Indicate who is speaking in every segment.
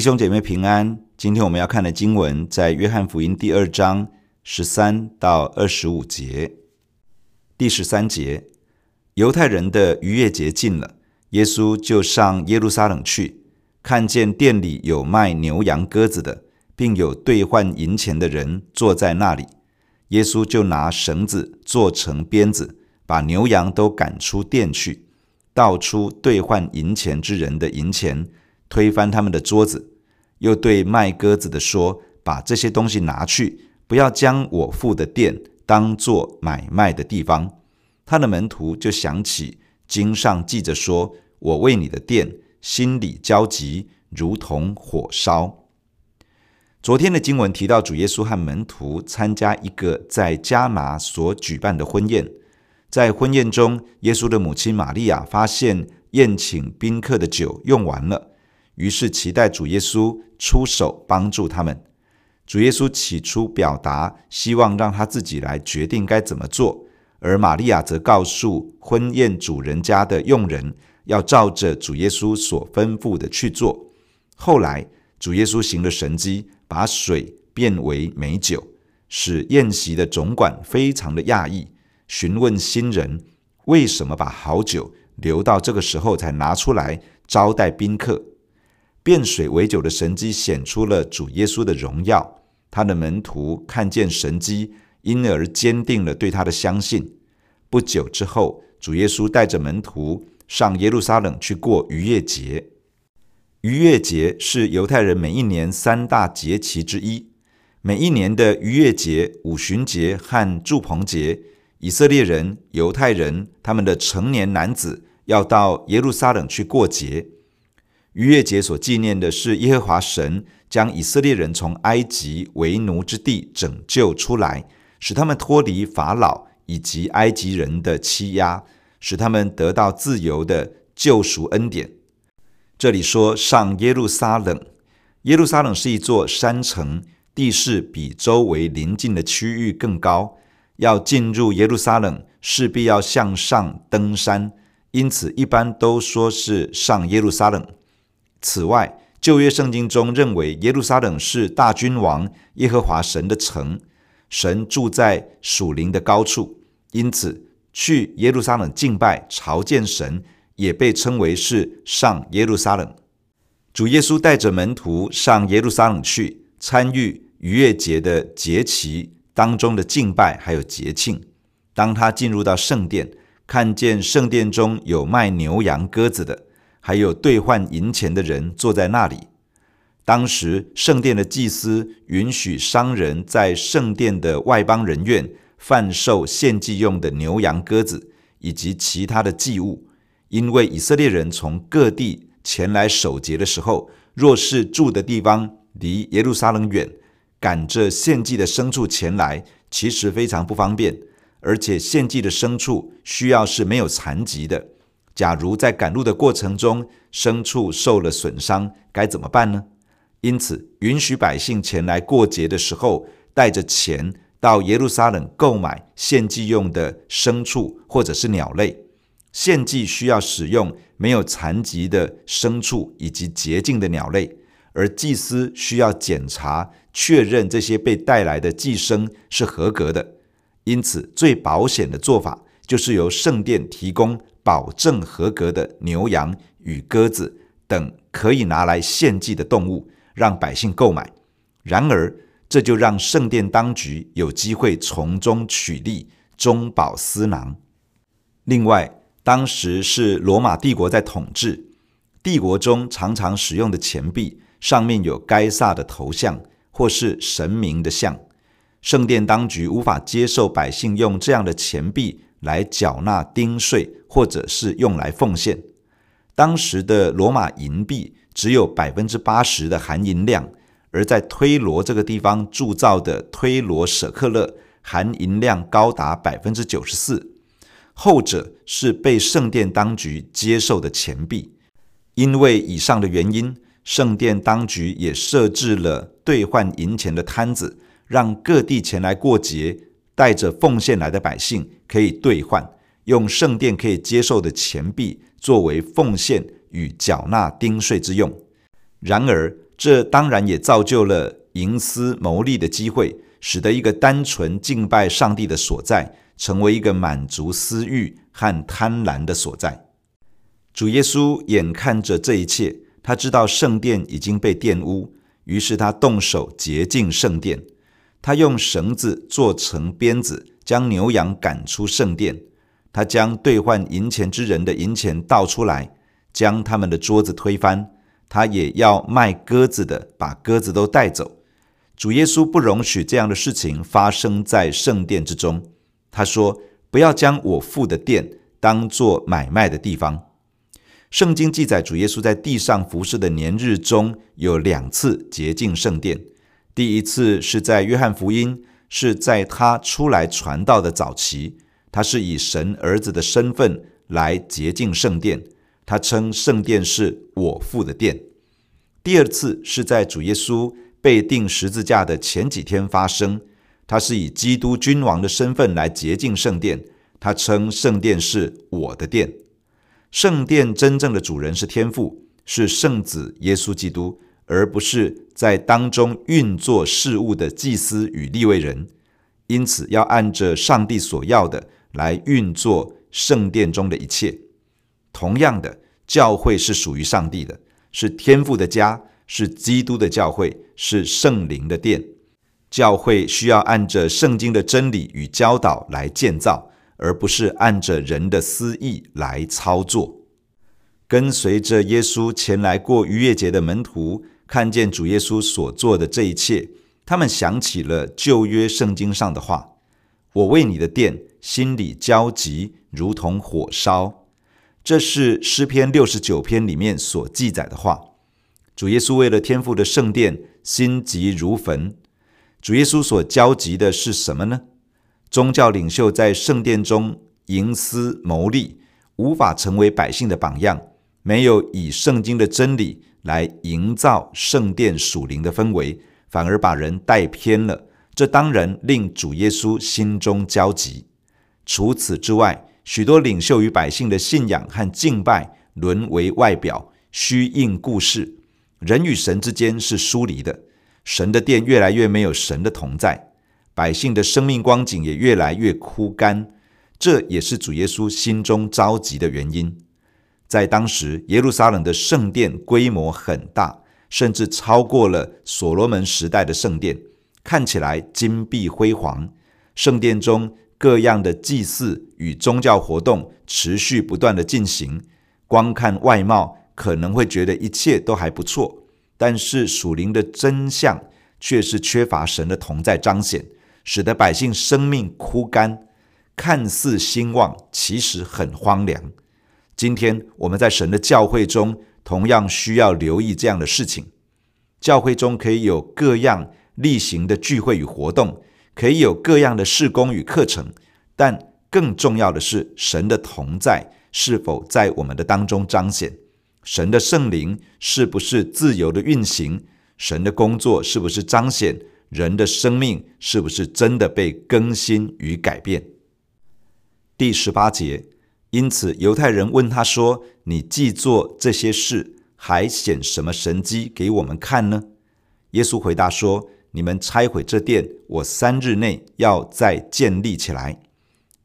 Speaker 1: 弟兄姐妹平安，今天我们要看的经文在约翰福音第二章十三到二十五节。第十三节，犹太人的逾越节近了，耶稣就上耶路撒冷去，看见店里有卖牛羊鸽子的，并有兑换银钱的人坐在那里。耶稣就拿绳子做成鞭子，把牛羊都赶出店去，倒出兑换银钱之人的银钱。推翻他们的桌子，又对卖鸽子的说：“把这些东西拿去，不要将我父的店当作买卖的地方。”他的门徒就想起经上记着说：“我为你的店心里焦急，如同火烧。”昨天的经文提到主耶稣和门徒参加一个在加拿所举办的婚宴，在婚宴中，耶稣的母亲玛利亚发现宴请宾客的酒用完了。于是期待主耶稣出手帮助他们。主耶稣起初表达希望让他自己来决定该怎么做，而玛利亚则告诉婚宴主人家的佣人要照着主耶稣所吩咐的去做。后来主耶稣行了神迹，把水变为美酒，使宴席的总管非常的讶异，询问新人为什么把好酒留到这个时候才拿出来招待宾客。变水为酒的神迹显出了主耶稣的荣耀，他的门徒看见神迹，因而坚定了对他的相信。不久之后，主耶稣带着门徒上耶路撒冷去过逾越节。逾越节是犹太人每一年三大节期之一。每一年的逾越节、五旬节和住棚节，以色列人、犹太人他们的成年男子要到耶路撒冷去过节。逾越节所纪念的是耶和华神将以色列人从埃及为奴之地拯救出来，使他们脱离法老以及埃及人的欺压，使他们得到自由的救赎恩典。这里说上耶路撒冷，耶路撒冷是一座山城，地势比周围邻近的区域更高。要进入耶路撒冷，势必要向上登山，因此一般都说是上耶路撒冷。此外，旧约圣经中认为耶路撒冷是大君王耶和华神的城，神住在属灵的高处，因此去耶路撒冷敬拜朝见神，也被称为是上耶路撒冷。主耶稣带着门徒上耶路撒冷去参与逾越节的节期当中的敬拜，还有节庆。当他进入到圣殿，看见圣殿中有卖牛羊鸽子的。还有兑换银钱的人坐在那里。当时圣殿的祭司允许商人在圣殿的外邦人院贩售献祭用的牛羊鸽子以及其他的祭物，因为以色列人从各地前来守节的时候，若是住的地方离耶路撒冷远，赶着献祭的牲畜前来，其实非常不方便，而且献祭的牲畜需要是没有残疾的。假如在赶路的过程中，牲畜受了损伤，该怎么办呢？因此，允许百姓前来过节的时候，带着钱到耶路撒冷购买献祭用的牲畜或者是鸟类。献祭需要使用没有残疾的牲畜以及洁净的鸟类，而祭司需要检查确认这些被带来的祭牲是合格的。因此，最保险的做法就是由圣殿提供。保证合格的牛羊与鸽子等可以拿来献祭的动物，让百姓购买。然而，这就让圣殿当局有机会从中取利，中饱私囊。另外，当时是罗马帝国在统治，帝国中常常使用的钱币上面有该萨的头像或是神明的像，圣殿当局无法接受百姓用这样的钱币来缴纳丁税。或者是用来奉献。当时的罗马银币只有百分之八十的含银量，而在推罗这个地方铸造的推罗舍克勒含银量高达百分之九十四。后者是被圣殿当局接受的钱币。因为以上的原因，圣殿当局也设置了兑换银钱的摊子，让各地前来过节带着奉献来的百姓可以兑换。用圣殿可以接受的钱币作为奉献与缴纳丁税之用。然而，这当然也造就了营私牟利的机会，使得一个单纯敬拜上帝的所在，成为一个满足私欲和贪婪的所在。主耶稣眼看着这一切，他知道圣殿已经被玷污，于是他动手洁净圣殿。他用绳子做成鞭子，将牛羊赶出圣殿。他将兑换银钱之人的银钱倒出来，将他们的桌子推翻。他也要卖鸽子的把鸽子都带走。主耶稣不容许这样的事情发生在圣殿之中。他说：“不要将我父的殿当作买卖的地方。”圣经记载，主耶稣在地上服侍的年日中有两次洁净圣殿。第一次是在约翰福音，是在他出来传道的早期，他是以神儿子的身份来洁净圣殿。他称圣殿是我父的殿。第二次是在主耶稣被钉十字架的前几天发生，他是以基督君王的身份来洁净圣殿。他称圣殿是我的殿。圣殿真正的主人是天父，是圣子耶稣基督，而不是在当中运作事务的祭司与立位人。因此，要按着上帝所要的来运作圣殿中的一切。同样的，教会是属于上帝的，是天父的家，是基督的教会，是圣灵的殿。教会需要按着圣经的真理与教导来建造。而不是按着人的私意来操作。跟随着耶稣前来过逾越节的门徒，看见主耶稣所做的这一切，他们想起了旧约圣经上的话：“我为你的殿心里焦急，如同火烧。”这是诗篇六十九篇里面所记载的话。主耶稣为了天父的圣殿，心急如焚。主耶稣所焦急的是什么呢？宗教领袖在圣殿中营私牟利，无法成为百姓的榜样，没有以圣经的真理来营造圣殿属灵的氛围，反而把人带偏了。这当然令主耶稣心中焦急。除此之外，许多领袖与百姓的信仰和敬拜沦为外表，虚应故事，人与神之间是疏离的，神的殿越来越没有神的同在。百姓的生命光景也越来越枯干，这也是主耶稣心中着急的原因。在当时，耶路撒冷的圣殿规模很大，甚至超过了所罗门时代的圣殿，看起来金碧辉煌。圣殿中各样的祭祀与宗教活动持续不断地进行。光看外貌，可能会觉得一切都还不错，但是属灵的真相却是缺乏神的同在彰显。使得百姓生命枯干，看似兴旺，其实很荒凉。今天我们在神的教会中，同样需要留意这样的事情。教会中可以有各样例行的聚会与活动，可以有各样的事工与课程，但更重要的是，神的同在是否在我们的当中彰显？神的圣灵是不是自由的运行？神的工作是不是彰显？人的生命是不是真的被更新与改变？第十八节，因此犹太人问他说：“你既做这些事，还显什么神迹给我们看呢？”耶稣回答说：“你们拆毁这殿，我三日内要再建立起来。”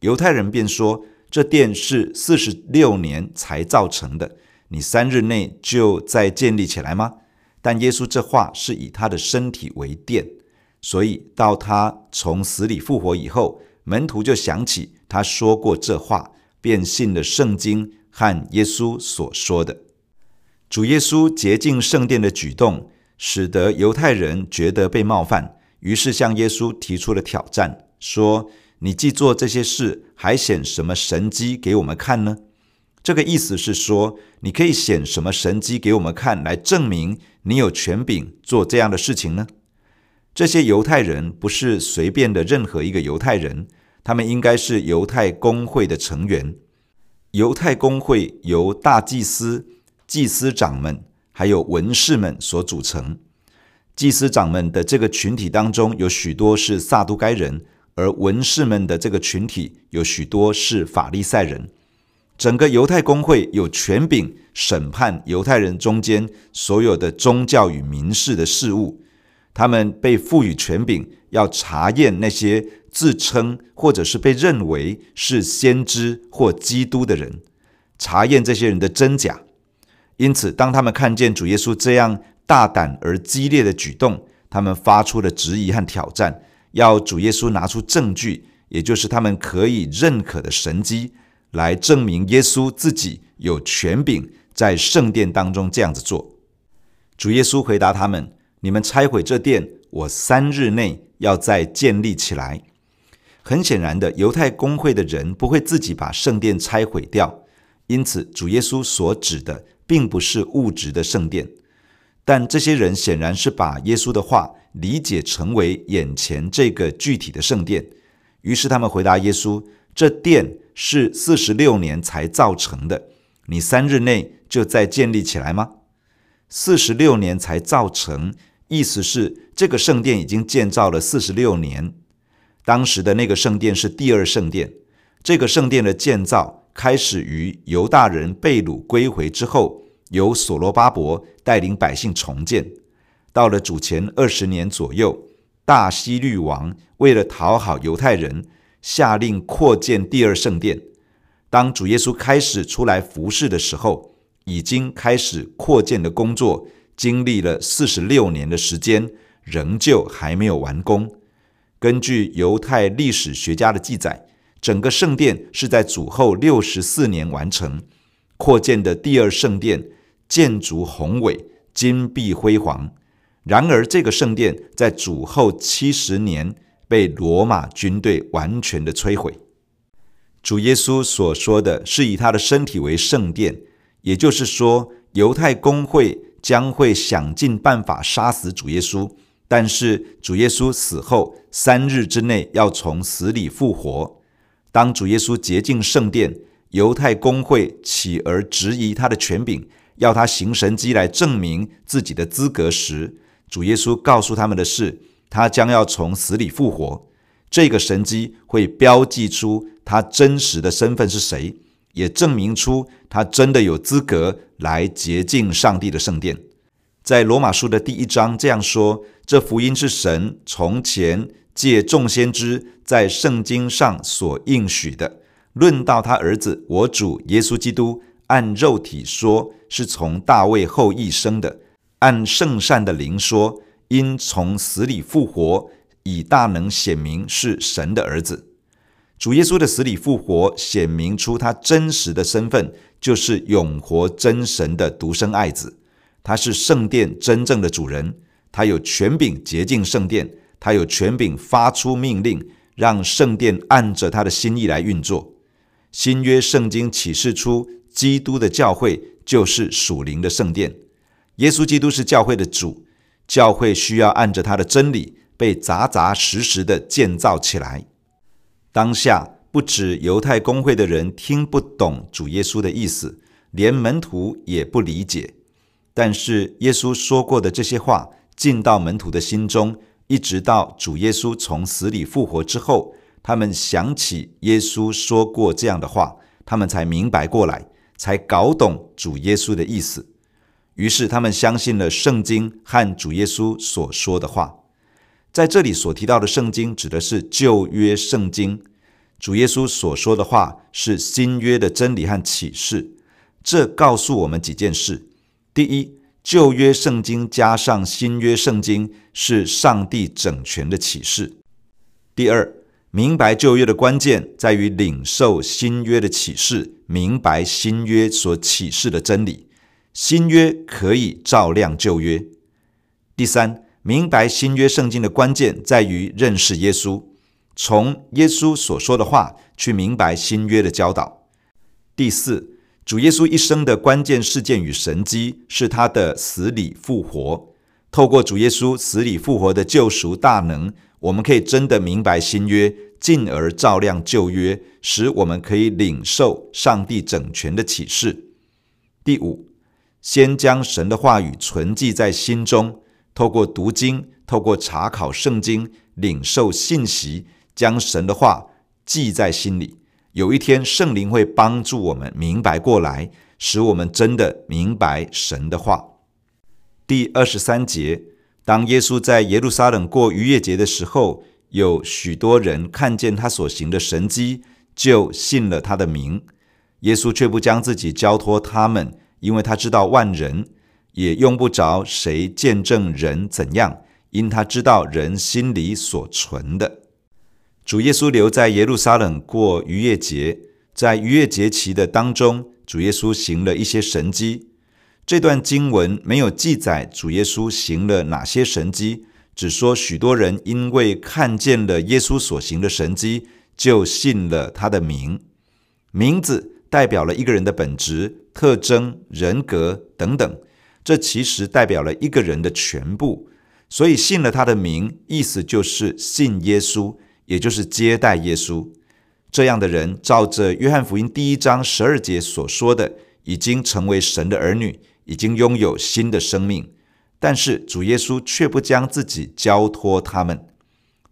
Speaker 1: 犹太人便说：“这殿是四十六年才造成的，你三日内就再建立起来吗？”但耶稣这话是以他的身体为殿。所以，到他从死里复活以后，门徒就想起他说过这话，便信了圣经和耶稣所说的。主耶稣洁净圣殿的举动，使得犹太人觉得被冒犯，于是向耶稣提出了挑战，说：“你既做这些事，还显什么神迹给我们看呢？”这个意思是说，你可以显什么神迹给我们看，来证明你有权柄做这样的事情呢？这些犹太人不是随便的任何一个犹太人，他们应该是犹太公会的成员。犹太公会由大祭司、祭司长们还有文士们所组成。祭司长们的这个群体当中有许多是撒都该人，而文士们的这个群体有许多是法利赛人。整个犹太公会有权柄审判犹太人中间所有的宗教与民事的事务。他们被赋予权柄，要查验那些自称或者是被认为是先知或基督的人，查验这些人的真假。因此，当他们看见主耶稣这样大胆而激烈的举动，他们发出了质疑和挑战，要主耶稣拿出证据，也就是他们可以认可的神迹，来证明耶稣自己有权柄在圣殿当中这样子做。主耶稣回答他们。你们拆毁这殿，我三日内要再建立起来。很显然的，犹太公会的人不会自己把圣殿拆毁掉，因此主耶稣所指的并不是物质的圣殿。但这些人显然是把耶稣的话理解成为眼前这个具体的圣殿，于是他们回答耶稣：“这殿是四十六年才造成的，你三日内就再建立起来吗？四十六年才造成。”意思是，这个圣殿已经建造了四十六年。当时的那个圣殿是第二圣殿。这个圣殿的建造开始于犹大人被掳归回之后，由所罗巴伯带领百姓重建。到了主前二十年左右，大希律王为了讨好犹太人，下令扩建第二圣殿。当主耶稣开始出来服侍的时候，已经开始扩建的工作。经历了四十六年的时间，仍旧还没有完工。根据犹太历史学家的记载，整个圣殿是在主后六十四年完成。扩建的第二圣殿建筑宏伟、金碧辉煌。然而，这个圣殿在主后七十年被罗马军队完全的摧毁。主耶稣所说的是以他的身体为圣殿，也就是说，犹太公会。将会想尽办法杀死主耶稣，但是主耶稣死后三日之内要从死里复活。当主耶稣洁净圣殿，犹太公会起而质疑他的权柄，要他行神迹来证明自己的资格时，主耶稣告诉他们的是，他将要从死里复活。这个神迹会标记出他真实的身份是谁。也证明出他真的有资格来洁净上帝的圣殿。在罗马书的第一章这样说：这福音是神从前借众先知在圣经上所应许的。论到他儿子我主耶稣基督，按肉体说是从大卫后裔生的；按圣善的灵说，因从死里复活，以大能显明是神的儿子。主耶稣的死里复活，显明出他真实的身份，就是永活真神的独生爱子。他是圣殿真正的主人，他有权柄洁净圣殿，他有权柄发出命令，让圣殿按着他的心意来运作。新约圣经启示出，基督的教会就是属灵的圣殿。耶稣基督是教会的主，教会需要按着他的真理，被扎扎实实的建造起来。当下不止犹太公会的人听不懂主耶稣的意思，连门徒也不理解。但是耶稣说过的这些话进到门徒的心中，一直到主耶稣从死里复活之后，他们想起耶稣说过这样的话，他们才明白过来，才搞懂主耶稣的意思。于是他们相信了圣经和主耶稣所说的话。在这里所提到的圣经指的是旧约圣经，主耶稣所说的话是新约的真理和启示。这告诉我们几件事：第一，旧约圣经加上新约圣经是上帝整全的启示；第二，明白旧约的关键在于领受新约的启示，明白新约所启示的真理。新约可以照亮旧约。第三。明白新约圣经的关键在于认识耶稣，从耶稣所说的话去明白新约的教导。第四，主耶稣一生的关键事件与神迹是他的死里复活。透过主耶稣死里复活的救赎大能，我们可以真的明白新约，进而照亮旧约，使我们可以领受上帝整全的启示。第五，先将神的话语存记在心中。透过读经，透过查考圣经，领受信息，将神的话记在心里，有一天圣灵会帮助我们明白过来，使我们真的明白神的话。第二十三节，当耶稣在耶路撒冷过逾越节的时候，有许多人看见他所行的神迹，就信了他的名。耶稣却不将自己交托他们，因为他知道万人，也用不着谁见证人怎样，因他知道人心里所存的。主耶稣留在耶路撒冷过逾越节，在逾越节期的当中，主耶稣行了一些神迹。这段经文没有记载主耶稣行了哪些神迹，只说许多人因为看见了耶稣所行的神迹，就信了他的名。名字代表了一个人的本质、特征、人格等等，这其实代表了一个人的全部。所以信了他的名，意思就是信耶稣，也就是接待耶稣。这样的人，照着约翰福音第一章十二节所说的，已经成为神的儿女。已经拥有新的生命，但是主耶稣却不将自己交托他们。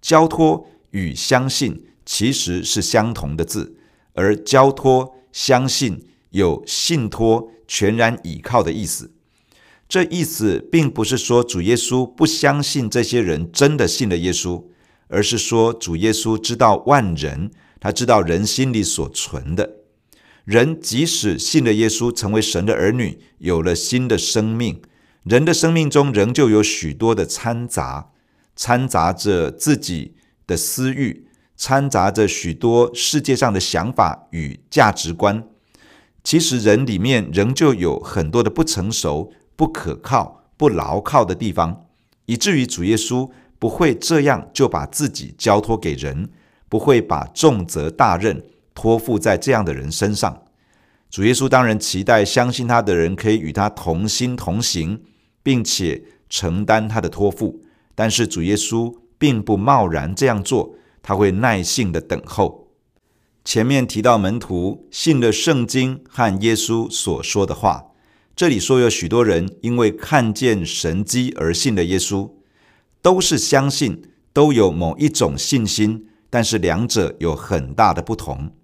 Speaker 1: 交托与相信其实是相同的字，而交托、相信有信托、全然倚靠的意思。这意思并不是说主耶稣不相信这些人真的信了耶稣，而是说主耶稣知道万人，他知道人心里所存的。人即使信了耶稣，成为神的儿女，有了新的生命，人的生命中仍旧有许多的掺杂，掺杂着自己的私欲，掺杂着许多世界上的想法与价值观。其实人里面仍旧有很多的不成熟、不可靠、不牢靠的地方，以至于主耶稣不会这样就把自己交托给人，不会把重责大任。托付在这样的人身上，主耶稣当然期待相信他的人可以与他同心同行，并且承担他的托付。但是主耶稣并不贸然这样做，他会耐心的等候。前面提到门徒信了圣经和耶稣所说的话，这里说有许多人因为看见神迹而信了耶稣，都是相信，都有某一种信心，但是两者有很大的不同。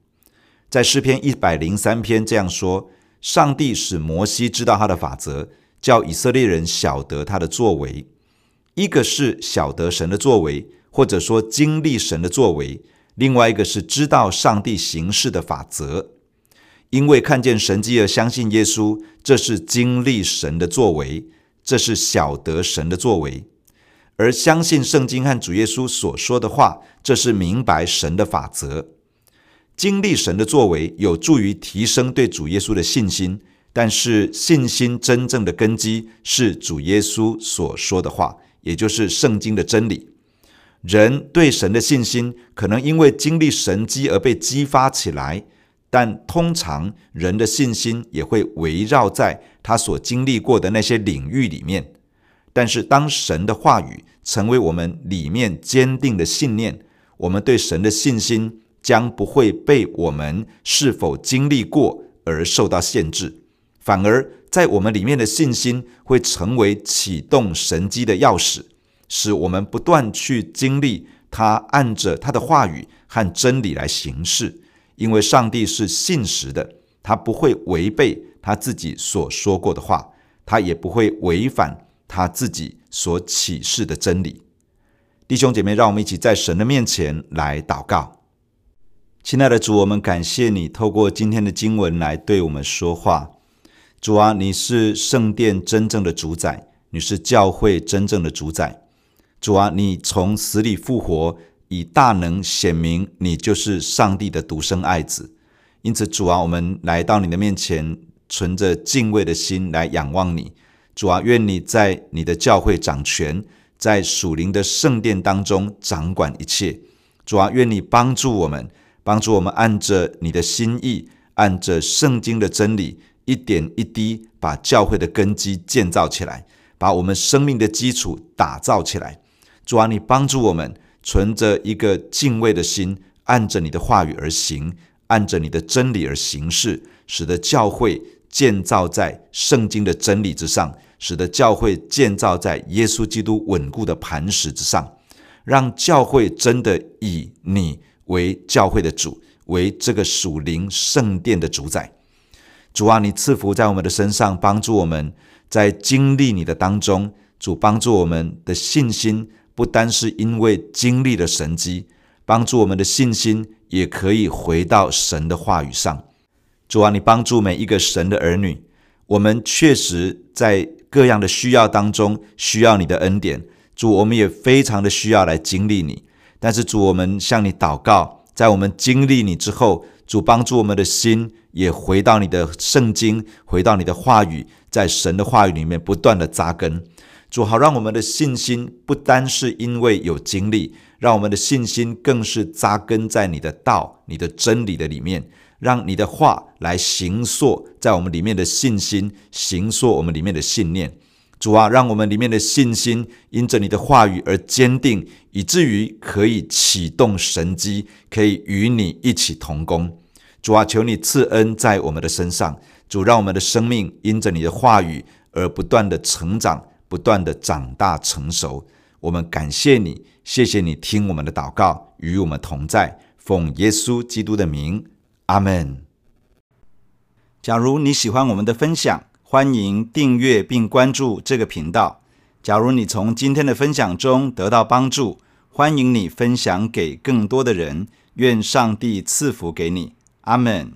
Speaker 1: 在诗篇一百零三篇这样说：上帝使摩西知道他的法则，叫以色列人晓得他的作为。一个是晓得神的作为，或者说经历神的作为；另外一个是知道上帝行事的法则。因为看见神迹而相信耶稣，这是经历神的作为，这是晓得神的作为；而相信圣经和主耶稣所说的话，这是明白神的法则。经历神的作为，有助于提升对主耶稣的信心，但是信心真正的根基是主耶稣所说的话，也就是圣经的真理。人对神的信心可能因为经历神迹而被激发起来，但通常人的信心也会围绕在他所经历过的那些领域里面。但是当神的话语成为我们里面坚定的信念，我们对神的信心。将不会被我们是否经历过而受到限制，反而在我们里面的信心会成为启动神机的钥匙，使我们不断去经历他按着他的话语和真理来行事。因为上帝是信实的，他不会违背他自己所说过的话，他也不会违反他自己所启示的真理。弟兄姐妹，让我们一起在神的面前来祷告。亲爱的主，我们感谢你透过今天的经文来对我们说话。主啊，你是圣殿真正的主宰，你是教会真正的主宰。主啊，你从死里复活，以大能显明你就是上帝的独生爱子。因此，主啊，我们来到你的面前，存着敬畏的心来仰望你。主啊，愿你在你的教会掌权，在属灵的圣殿当中掌管一切。主啊，愿你帮助我们。帮助我们按着你的心意，按着圣经的真理，一点一滴把教会的根基建造起来，把我们生命的基础打造起来。主啊，你帮助我们存着一个敬畏的心，按着你的话语而行，按着你的真理而行事，使得教会建造在圣经的真理之上，使得教会建造在耶稣基督稳固的磐石之上，让教会真的以你为教会的主，为这个属灵圣殿的主宰。主啊，你赐福在我们的身上，帮助我们在经历你的当中。主帮助我们的信心，不单是因为经历了神迹，帮助我们的信心也可以回到神的话语上。主啊，你帮助每一个神的儿女，我们确实在各样的需要当中需要你的恩典。主，我们也非常的需要来经历你。但是主，我们向你祷告，在我们经历你之后，主帮助我们的心也回到你的圣经，回到你的话语，在神的话语里面不断的扎根。主好，让我们的信心不单是因为有经历，让我们的信心更是扎根在你的道、你的真理的里面，让你的话来形塑在我们里面的信心，形塑我们里面的信念。主啊，让我们里面的信心因着你的话语而坚定，以至于可以启动神机，可以与你一起同工。主啊，求你赐恩在我们的身上。主，让我们的生命因着你的话语而不断的成长。不断的长大成熟，我们感谢你，谢谢你听我们的祷告，与我们同在，奉耶稣基督的名，阿门。假如你喜欢我们的分享，欢迎订阅并关注这个频道。假如你从今天的分享中得到帮助，欢迎你分享给更多的人。愿上帝赐福给你，阿门。